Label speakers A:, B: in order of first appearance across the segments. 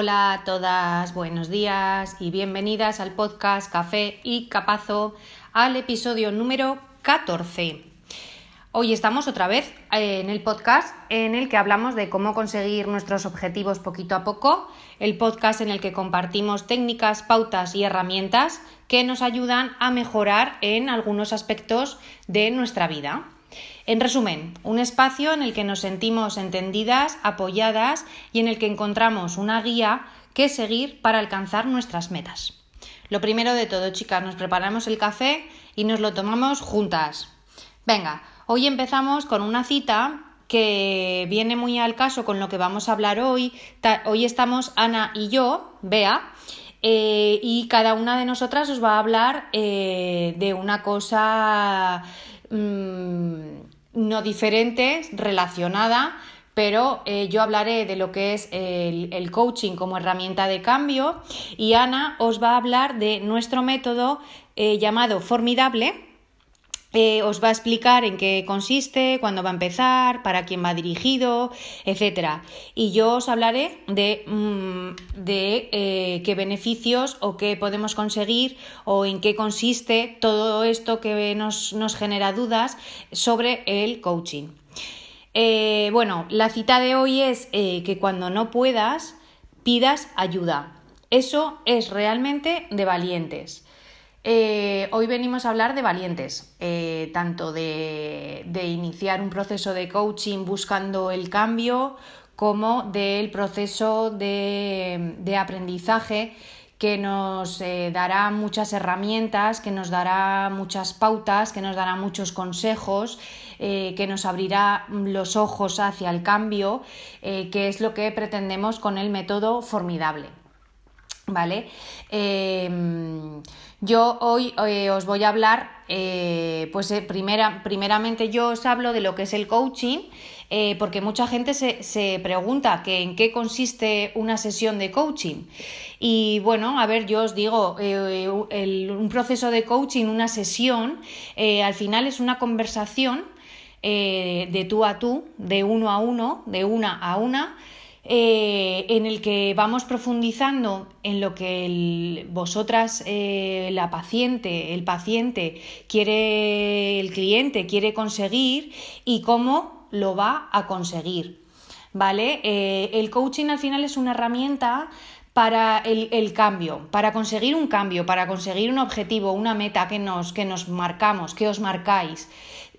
A: Hola a todas, buenos días y bienvenidas al podcast Café y Capazo, al episodio número 14. Hoy estamos otra vez eh, en el podcast en el que hablamos de cómo conseguir nuestros objetivos poquito a poco, el podcast en el que compartimos técnicas, pautas y herramientas que nos ayudan a mejorar en algunos aspectos de nuestra vida. En resumen, un espacio en el que nos sentimos entendidas, apoyadas y en el que encontramos una guía que seguir para alcanzar nuestras metas. Lo primero de todo, chicas, nos preparamos el café y nos lo tomamos juntas. Venga, hoy empezamos con una cita que viene muy al caso con lo que vamos a hablar hoy. Hoy estamos Ana y yo, Bea, eh, y cada una de nosotras os va a hablar eh, de una cosa Mm, no diferente, relacionada, pero eh, yo hablaré de lo que es el, coaching como herramienta de cambio y Ana os va a hablar de nuestro método eh, llamado Formidable eh, os va a explicar en qué consiste, cuándo va a empezar, para quién va dirigido, etc. Y yo os hablaré de, mm, eh, qué beneficios o qué podemos conseguir o en qué consiste todo esto que nos, genera dudas sobre el coaching. Eh, bueno, la cita de hoy es que cuando no puedas, pidas ayuda. Eso es realmente de valientes. Eh, hoy venimos a hablar de valientes, eh, tanto de, iniciar un proceso de coaching buscando el cambio como del proceso de, aprendizaje que nos eh, dará muchas herramientas, que nos dará muchas pautas, que nos dará muchos consejos, que nos abrirá los ojos hacia el cambio, que es lo que pretendemos con el método formidable. ¿Vale? Yo hoy eh, os voy a hablar, eh, pues eh, primera, primeramente yo os hablo de lo que es el coaching, porque mucha gente se, pregunta que en qué consiste una sesión de coaching. Y bueno, a ver, yo os digo, un proceso de coaching, una sesión, al final es una conversación de tú a tú, de uno a uno, de una a una, eh, en el que vamos profundizando en lo que vosotras, eh, la paciente, el paciente quiere, el cliente quiere conseguir y cómo lo va a conseguir. ¿Vale? Eh, el coaching al final es una herramienta para el, cambio, para conseguir un cambio, para conseguir un objetivo, una meta que nos, que nos marcamos, que os marcáis.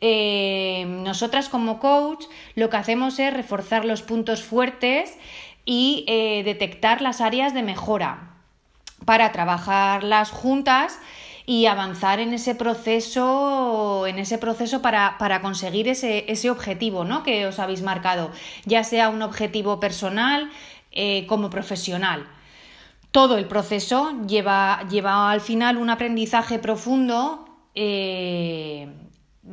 A: Eh, nosotras como coach lo que hacemos es reforzar los puntos fuertes y eh, detectar las áreas de mejora para trabajarlas juntas y avanzar en ese proceso, en ese proceso para, conseguir ese, ese, objetivo ¿no? que os habéis marcado, ya sea un objetivo personal eh, como profesional. Todo el proceso lleva, lleva al final un aprendizaje profundo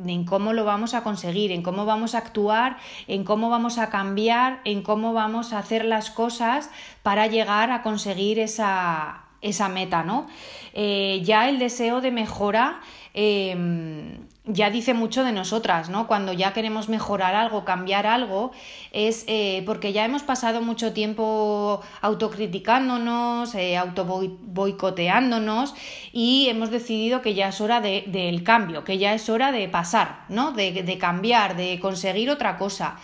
A: en cómo lo vamos a conseguir, en cómo vamos a actuar, en cómo vamos a cambiar, en cómo vamos a hacer las cosas para llegar a conseguir esa, esa meta, ¿no? Eh, ya el deseo de mejora em, ya dice mucho de nosotras, ¿no? Cuando ya queremos mejorar algo, cambiar algo, es eh, porque ya hemos pasado mucho tiempo autocriticándonos, eh, auto boicoteándonos y hemos decidido que ya es hora del de, cambio, que ya es hora de pasar, ¿no? De, de cambiar, de conseguir otra cosa.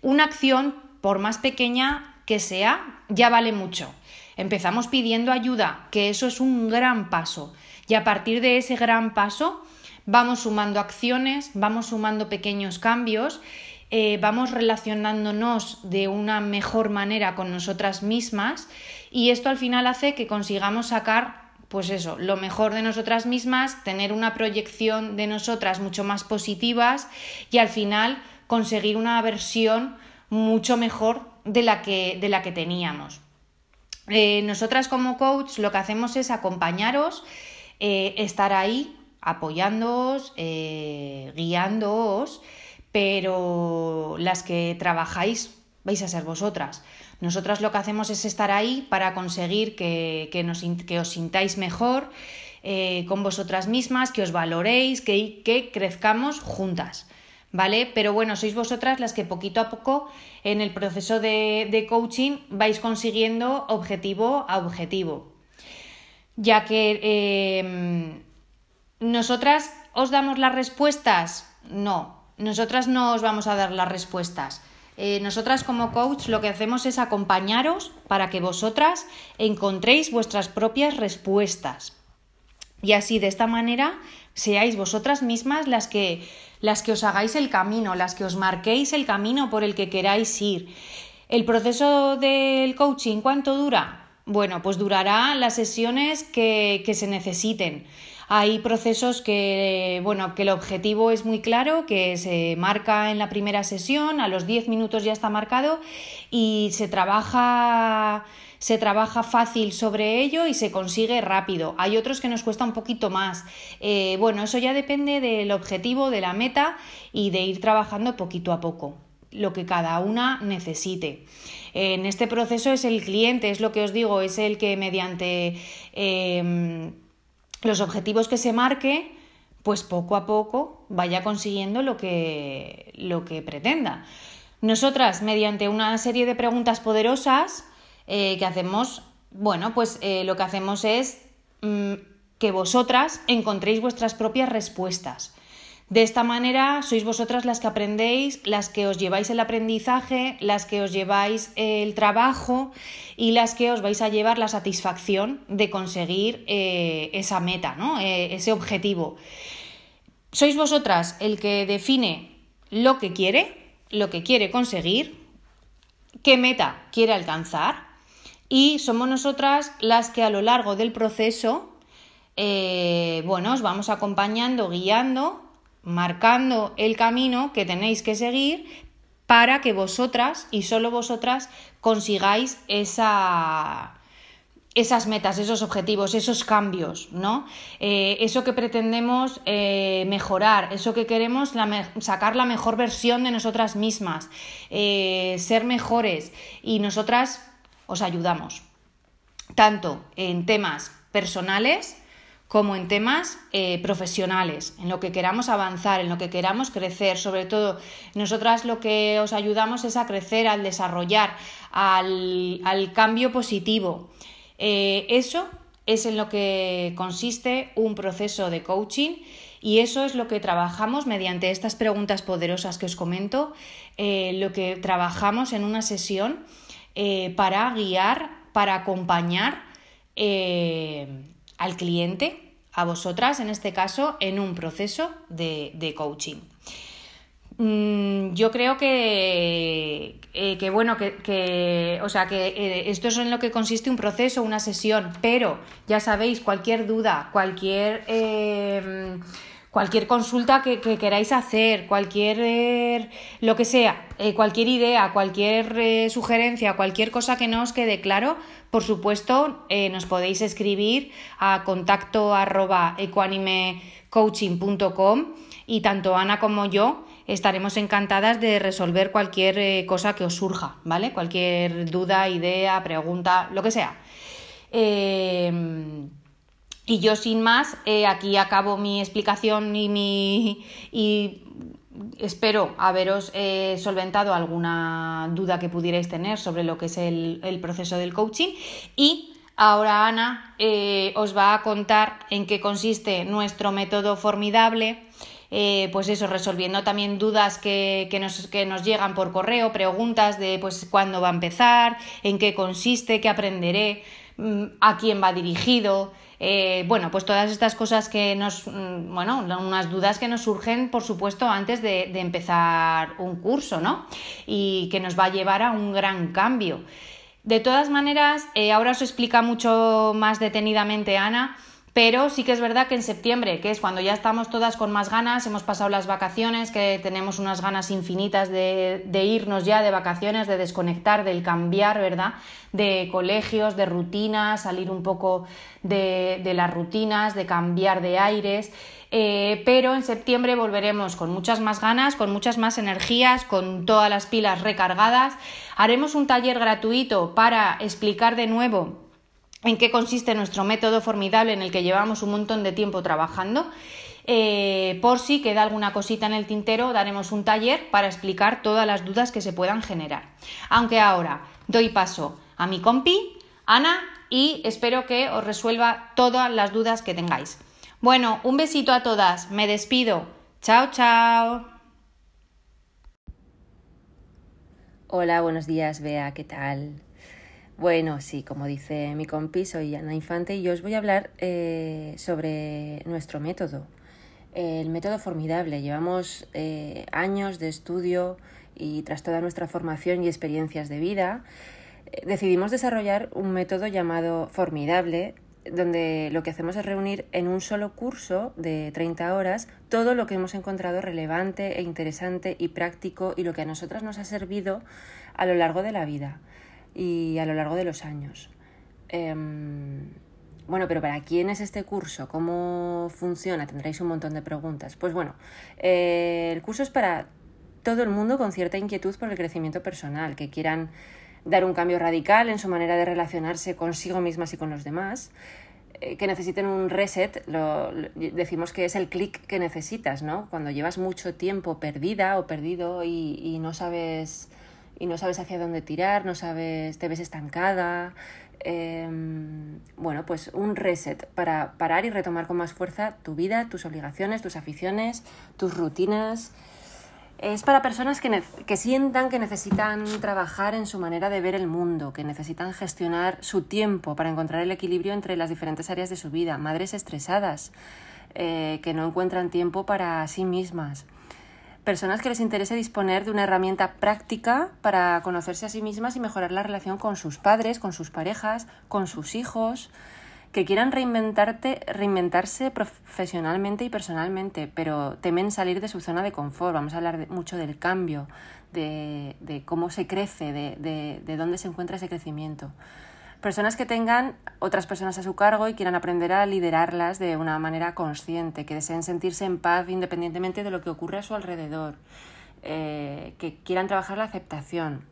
A: Una acción, por más pequeña que sea, ya vale mucho. Empezamos pidiendo ayuda, que eso es un gran paso. Y a partir de ese gran paso, vamos sumando acciones, vamos sumando pequeños cambios, eh, vamos relacionándonos de una mejor manera con nosotras mismas y esto al final hace que consigamos sacar pues eso, lo mejor de nosotras mismas, tener una proyección de nosotras mucho más positivas y al final conseguir una versión mucho mejor de la que, de la que teníamos. Eh, nosotras como coach lo que hacemos es acompañaros, eh, estar ahí apoyándoos, eh, guiándoos, pero las que trabajáis vais a ser vosotras. Nosotras lo que hacemos es estar ahí para conseguir que, que, os sintáis mejor eh, con vosotras mismas, que os valoréis, que, que crezcamos juntas. ¿vale? Pero bueno, sois vosotras las que poquito a poco en el proceso de, coaching vais consiguiendo objetivo a objetivo. Ya que em, nosotras os damos las respuestas, no, nosotras no os vamos a dar las respuestas. Eh, nosotras como coach lo que hacemos es acompañaros para que vosotras encontréis vuestras propias respuestas. Y así de esta manera seáis vosotras mismas las que las que os hagáis el camino, las que os marquéis el camino por el que queráis ir. El proceso del coaching, ¿cuánto dura? Bueno, pues durará las sesiones que, que se necesiten. Hay procesos que, bueno, que el objetivo es muy claro, que se marca en la primera sesión, a los 10 minutos ya está marcado y se trabaja se trabaja fácil sobre ello y se consigue rápido. Hay otros que nos cuesta un poquito más. Eh, bueno, eso ya depende del objetivo, de la meta y de ir trabajando poquito a poco, lo que cada una necesite. En este proceso es el cliente, es lo que os digo, es el que mediante em, los objetivos que se marque, pues poco a poco vaya consiguiendo lo que, lo que pretenda. Nosotras, mediante una serie de preguntas poderosas eh, que hacemos, bueno, pues eh, lo que hacemos es mm, que vosotras encontréis vuestras propias respuestas. De esta manera sois vosotras las que aprendéis, las que os lleváis el aprendizaje, las que os lleváis el trabajo y las que os vais a llevar la satisfacción de conseguir eh, esa meta, ¿no? Eh, ese objetivo. Sois vosotras el que define lo que quiere, lo que quiere conseguir, qué meta quiere alcanzar y somos nosotras las que a lo largo del proceso, eh, bueno, os vamos acompañando, guiando marcando el camino que tenéis que seguir para que vosotras y solo vosotras consigáis esa, esas metas, esos objetivos, esos cambios, ¿no? Eh, eso que pretendemos eh, mejorar, eso que queremos sacar la mejor versión de nosotras mismas, eh, ser mejores y nosotras os ayudamos, tanto en temas personales, como en temas eh, profesionales, en lo que queramos avanzar, en lo que queramos crecer. Sobre todo, nosotras lo que os ayudamos es a crecer, al desarrollar, al, cambio positivo. Eh, eso es en lo que consiste un proceso de coaching y eso es lo que trabajamos mediante estas preguntas poderosas que os comento, eh, lo que trabajamos en una sesión para guiar, para acompañar al cliente, a vosotras en este caso, en un proceso de, coaching. Mm, yo creo que, eh, que bueno, que, o sea, que eh, esto es en lo que consiste un proceso, una sesión, pero ya sabéis, cualquier duda, cualquier eh, cualquier consulta que, queráis hacer, cualquier eh, lo que sea, eh, cualquier idea, cualquier eh, sugerencia, cualquier cosa que no os quede claro, por supuesto, nos podéis escribir a contacto arroba ecuanimecoaching.com y tanto Ana como yo estaremos encantadas de resolver cualquier cosa que os surja, ¿vale? Cualquier duda, idea, pregunta, lo que sea. Y yo sin más, eh, aquí acabo mi explicación y mi. y espero haberos eh, solventado alguna duda que pudierais tener sobre lo que es el, proceso del coaching. Y ahora Ana eh, os va a contar en qué consiste nuestro método formidable. pues eso, resolviendo también dudas que, que, nos, que, nos, llegan por correo, preguntas de pues cuándo va a empezar, en qué consiste, qué aprenderé, a quién va dirigido, eh, bueno, pues todas estas cosas que nos, mm, bueno, unas dudas que nos surgen, por supuesto, antes de, empezar un curso, ¿no? Y que nos va a llevar a un gran cambio. De todas maneras, eh, ahora os explica mucho más detenidamente Ana pero sí que es verdad que en septiembre, que es cuando ya estamos todas con más ganas, hemos pasado las vacaciones, que tenemos unas ganas infinitas de, irnos ya de vacaciones, de desconectar, del cambiar, ¿verdad? De colegios, de rutinas, salir un poco de, las rutinas, de cambiar de aires. Eh, pero en septiembre volveremos con muchas más ganas, con muchas más energías, con todas las pilas recargadas. Haremos un taller gratuito para explicar de nuevo en qué consiste nuestro método formidable en el que llevamos un montón de tiempo trabajando. Eh, por si queda alguna cosita en el tintero, daremos un taller para explicar todas las dudas que se puedan generar. Aunque ahora doy paso a mi compi, Ana, y espero que os resuelva todas las dudas que tengáis. Bueno, un besito a todas, me despido. Chao, chao.
B: Hola, buenos días, Bea, ¿qué tal? Bueno, sí, como dice mi compi, soy Ana Infante y os voy a hablar eh, sobre nuestro método. El método formidable. Llevamos eh, años de estudio y tras toda nuestra formación y experiencias de vida, eh, decidimos desarrollar un método llamado Formidable donde lo que hacemos es reunir en un solo curso de 30 horas todo lo que hemos encontrado relevante e interesante y práctico y lo que a nosotras nos ha servido a lo largo de la vida y a lo largo de los años. Em, bueno, pero ¿para quién es este curso? ¿Cómo funciona? Tendréis un montón de preguntas. Pues bueno, eh, el curso es para todo el mundo con cierta inquietud por el crecimiento personal, que quieran dar un cambio radical en su manera de relacionarse consigo mismas y con los demás, eh, que necesiten un reset, lo, decimos que es el clic que necesitas, ¿no? Cuando llevas mucho tiempo perdida o perdido y, no sabes y no sabes hacia dónde tirar, no sabes, te ves estancada. Em, bueno, pues un reset para parar y retomar con más fuerza tu vida, tus obligaciones, tus aficiones, tus rutinas. Es para personas que, que, sientan que necesitan trabajar en su manera de ver el mundo, que necesitan gestionar su tiempo para encontrar el equilibrio entre las diferentes áreas de su vida, madres estresadas, eh, que no encuentran tiempo para sí mismas, personas que les interese disponer de una herramienta práctica para conocerse a sí mismas y mejorar la relación con sus padres, con sus parejas, con sus hijos, que quieran reinventarte, reinventarse profesionalmente y personalmente, pero temen salir de su zona de confort. Vamos a hablar mucho del cambio, de, cómo se crece, de, de, dónde se encuentra ese crecimiento. Personas que tengan otras personas a su cargo y quieran aprender a liderarlas de una manera consciente, que deseen sentirse en paz independientemente de lo que ocurre a su alrededor, eh, que quieran trabajar la aceptación,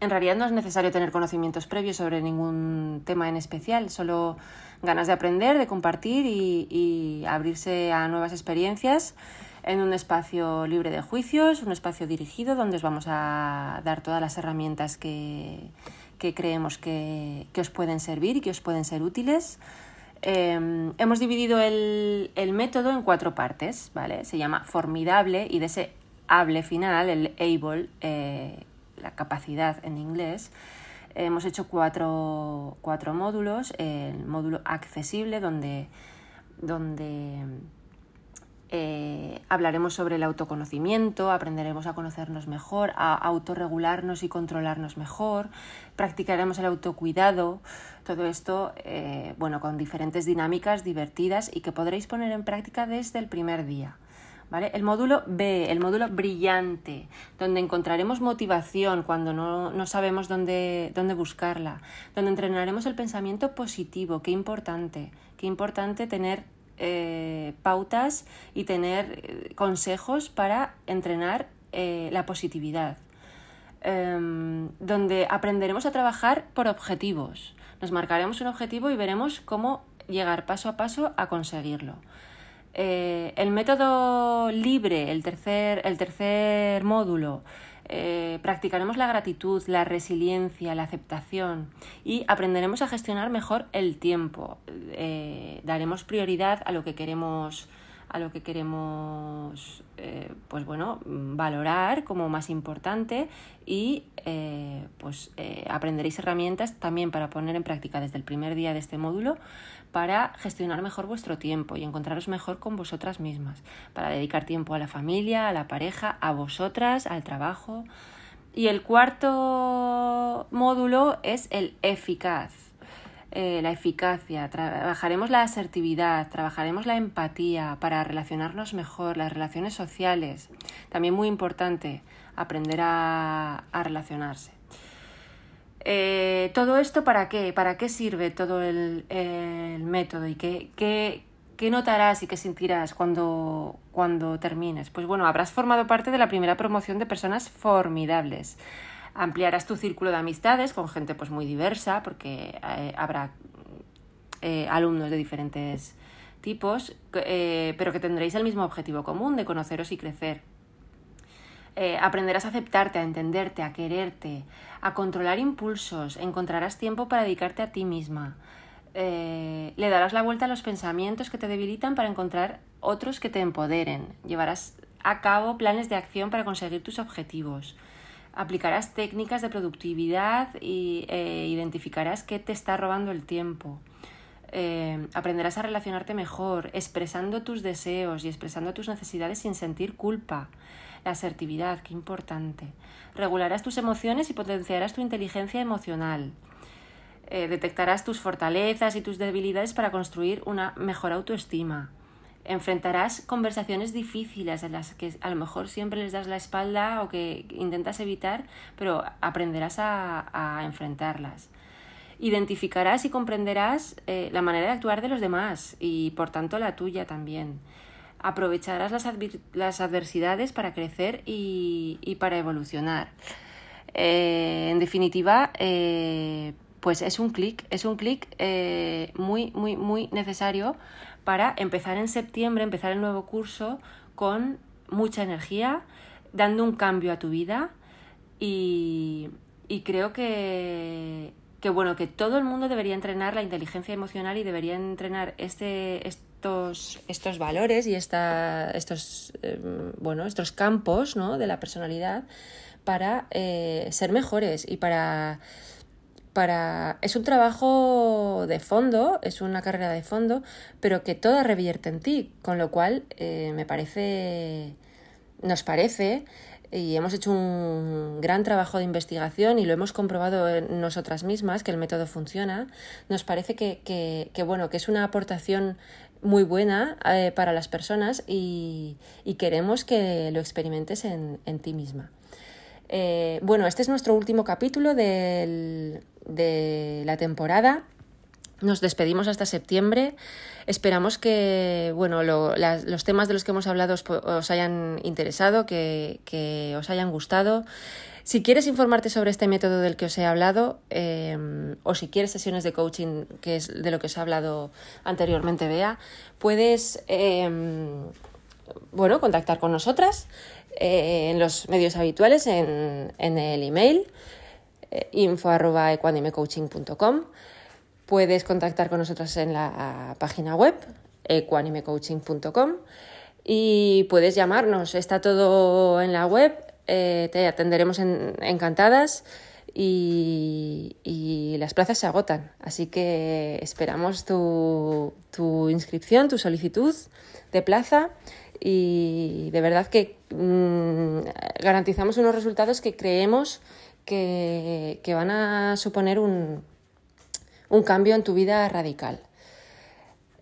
B: en realidad no es necesario tener conocimientos previos sobre ningún tema en especial, solo ganas de aprender, de compartir y, abrirse a nuevas experiencias en un espacio libre de juicios, un espacio dirigido donde os vamos a dar todas las herramientas que, creemos que, os pueden servir y que os pueden ser útiles. Em, hemos dividido el, método en cuatro partes, ¿vale? Se llama formidable y de ese hable final, el able, eh, la capacidad en inglés, hemos hecho cuatro, módulos. El módulo accesible, donde, donde eh, hablaremos sobre el autoconocimiento, aprenderemos a conocernos mejor, a autorregularnos y controlarnos mejor, practicaremos el autocuidado, todo esto eh, bueno, con diferentes dinámicas divertidas y que podréis poner en práctica desde el primer día. El módulo B, el módulo brillante, donde encontraremos motivación cuando no, sabemos dónde, dónde, buscarla, donde entrenaremos el pensamiento positivo, qué importante, qué importante tener eh, pautas y tener eh, consejos para entrenar eh, la positividad, em, donde aprenderemos a trabajar por objetivos. Nos marcaremos un objetivo y veremos cómo llegar paso a paso a conseguirlo. El método libre, el tercer, el tercer módulo, eh, practicaremos la gratitud, la resiliencia, la aceptación y aprenderemos a gestionar mejor el tiempo. Eh, daremos prioridad a lo que queremos a lo que queremos eh, pues bueno valorar como más importante y pues aprenderéis herramientas también para poner en práctica desde el primer día de este módulo para gestionar mejor vuestro tiempo y encontraros mejor con vosotras mismas para dedicar tiempo a la familia a la pareja a vosotras al trabajo y el cuarto módulo es el eficaz eh, la eficacia, trabajaremos la asertividad, trabajaremos la empatía para relacionarnos mejor, las relaciones sociales. También muy importante aprender a, relacionarse. Eh, ¿Todo esto para qué? ¿Para qué sirve todo el, método y qué, qué, notarás y qué sentirás cuando, cuando termines? Pues bueno, habrás formado parte de la primera promoción de personas formidables ampliarás tu círculo de amistades con gente pues muy diversa porque eh, habrá eh, alumnos de diferentes tipos, pero que tendréis el mismo objetivo común de conoceros y crecer. Eh, aprenderás a aceptarte, a entenderte, a quererte, a controlar impulsos, encontrarás tiempo para dedicarte a ti misma. Eh, le darás la vuelta a los pensamientos que te debilitan para encontrar otros que te empoderen. Llevarás a cabo planes de acción para conseguir tus objetivos. Aplicarás técnicas de productividad e identificarás qué te está robando el tiempo. Eh, aprenderás a relacionarte mejor, expresando tus deseos y expresando tus necesidades sin sentir culpa. La asertividad, qué importante. Regularás tus emociones y potenciarás tu inteligencia emocional. Eh, detectarás tus fortalezas y tus debilidades para construir una mejor autoestima. Enfrentarás conversaciones difíciles en las que a lo mejor siempre les das la espalda o que intentas evitar, pero aprenderás a enfrentarlas identificarás y comprenderás eh, la manera de actuar de los demás y por tanto la tuya también. Aprovecharás las, adversidades para crecer y, para evolucionar. Eh, en definitiva, eh, pues es un clic, es un clic muy, muy, muy necesario para empezar en septiembre, empezar el nuevo curso con mucha energía, dando un cambio a tu vida y creo que que bueno, que todo el mundo debería entrenar la inteligencia emocional y debería entrenar este, estos, estos valores y esta, estos, em, bueno, estos campos ¿no? de la personalidad para eh, ser mejores y para, para... Es un trabajo de fondo, es una carrera de fondo, pero que toda revierte en ti, con lo cual eh, me parece, nos parece y hemos hecho un gran trabajo de investigación y lo hemos comprobado en nosotras mismas que el método funciona, nos parece que, bueno, que es una aportación muy buena eh, para las personas y, queremos que lo experimentes en, ti misma. Eh, bueno, este es nuestro último capítulo de la temporada. Nos despedimos hasta septiembre. Esperamos que bueno, los temas de los que hemos hablado os, hayan interesado, que, os hayan gustado. Si quieres informarte sobre este método del que os he hablado, em, o si quieres sesiones de coaching, que es de lo que os he hablado anteriormente, vea, puedes em, bueno, contactar con nosotras eh, en los medios habituales, en, el email eh, info.equanimecoaching.com Puedes contactar con nosotros en la página web equanimecoaching.com y puedes llamarnos. Está todo en la web, eh, te atenderemos encantadas y, las plazas se agotan. Así que esperamos tu, inscripción, tu solicitud de plaza y de verdad que mm, garantizamos unos resultados que creemos que van a suponer un, un cambio en tu vida radical.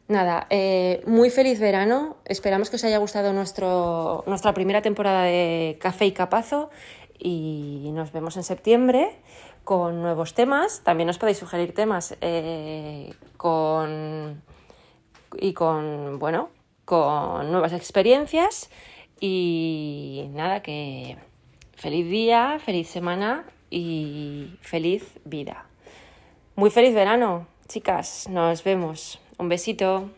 B: Nada, eh, muy feliz verano. Esperamos que os haya gustado nuestro, nuestra primera temporada de Café y Capazo y nos vemos en septiembre con nuevos temas. También os podéis sugerir temas eh, con, y con, bueno, con nuevas experiencias. Y nada, que feliz día, feliz semana y feliz vida. Muy feliz verano, chicas. Nos vemos. Un besito.